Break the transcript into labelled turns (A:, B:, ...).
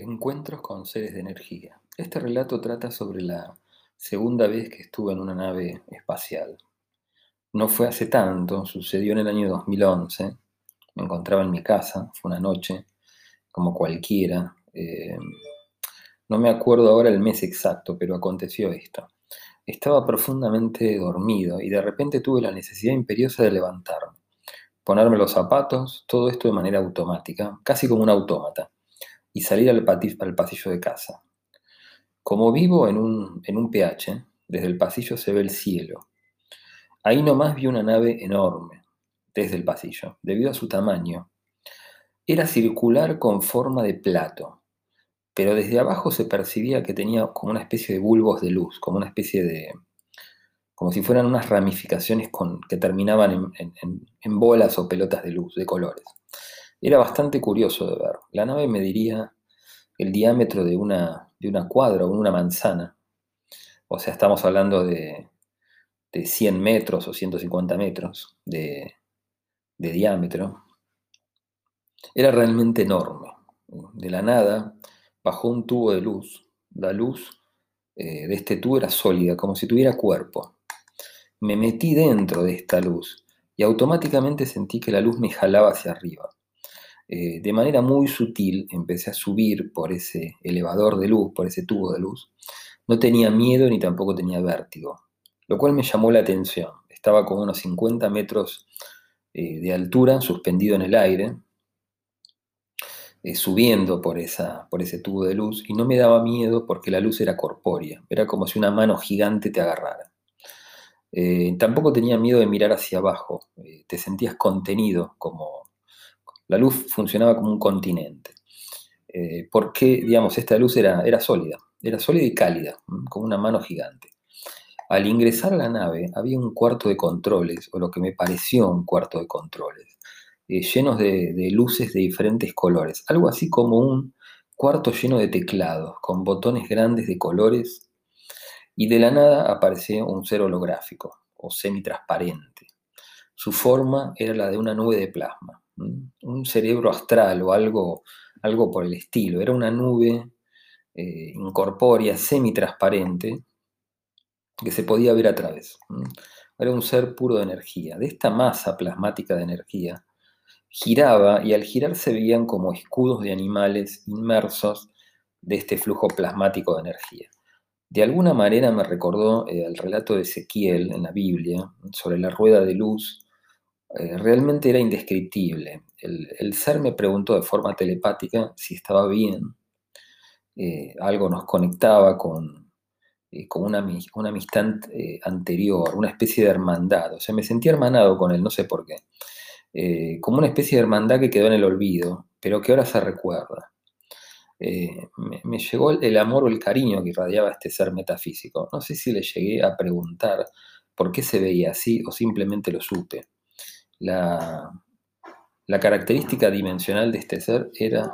A: Encuentros con seres de energía. Este relato trata sobre la segunda vez que estuve en una nave espacial. No fue hace tanto, sucedió en el año 2011. Me encontraba en mi casa, fue una noche, como cualquiera. Eh, no me acuerdo ahora el mes exacto, pero aconteció esto. Estaba profundamente dormido y de repente tuve la necesidad imperiosa de levantarme, ponerme los zapatos, todo esto de manera automática, casi como un autómata y salir al, pasillo de casa. Como vivo en un, en un PH, desde el pasillo se ve el cielo. Ahí nomás vi una nave enorme, desde el pasillo, debido a su tamaño. Era circular con forma de plato, pero desde abajo se percibía que tenía como una especie de bulbos de luz, como una especie de... como si fueran unas ramificaciones con, que terminaban en bolas o pelotas de luz, de colores. Era bastante curioso de ver. La nave mediría el diámetro de una, de una cuadra o una manzana. O sea, estamos hablando de, de 100 metros o 150 metros de, diámetro. Era realmente enorme. De la nada bajó un tubo de luz. La luz eh, de este tubo era sólida, como si tuviera cuerpo. Me metí dentro de esta luz y automáticamente sentí que la luz me jalaba hacia arriba. Eh, de manera muy sutil empecé a subir por ese elevador de luz, por ese tubo de luz. No tenía miedo ni tampoco tenía vértigo, lo cual me llamó la atención. Estaba como unos 50 metros eh, de altura, suspendido en el aire, eh, subiendo por, esa, por ese tubo de luz, y no me daba miedo porque la luz era corpórea, era como si una mano gigante te agarrara. tampoco tenía miedo de mirar hacia abajo, te sentías contenido como la luz funcionaba como un continente. Eh, porque, digamos, esta luz era, sólida, era sólida y cálida, como una mano gigante. Al ingresar a la nave había un cuarto de controles, o lo que me pareció un cuarto de controles, eh, llenos de, de, luces de diferentes colores, algo así como un cuarto lleno de teclados, con botones grandes de colores, y de la nada apareció un ser holográfico, o semitransparente. Su forma era la de una nube de plasma un cerebro astral o algo, algo por el estilo. Era una nube eh, incorpórea, semitransparente, que se podía ver a través. Era un ser puro de energía. De esta masa plasmática de energía, giraba y al girar se veían como escudos de animales inmersos de este flujo plasmático de energía. De alguna manera me recordó eh, el relato de Ezequiel en la Biblia sobre la rueda de luz eh, realmente era indescriptible. El, ser me preguntó de forma telepática si estaba bien. Eh, algo nos conectaba con, eh, con una, una, amistad anterior, una especie de hermandad. O sea, me sentí hermanado con él, no sé por qué. como una especie de hermandad que quedó en el olvido, pero que ahora se recuerda. Me, llegó el, el amor o el cariño que irradiaba este ser metafísico. No sé si le llegué a preguntar por qué se veía así o simplemente lo supe. La, la característica dimensional de este ser era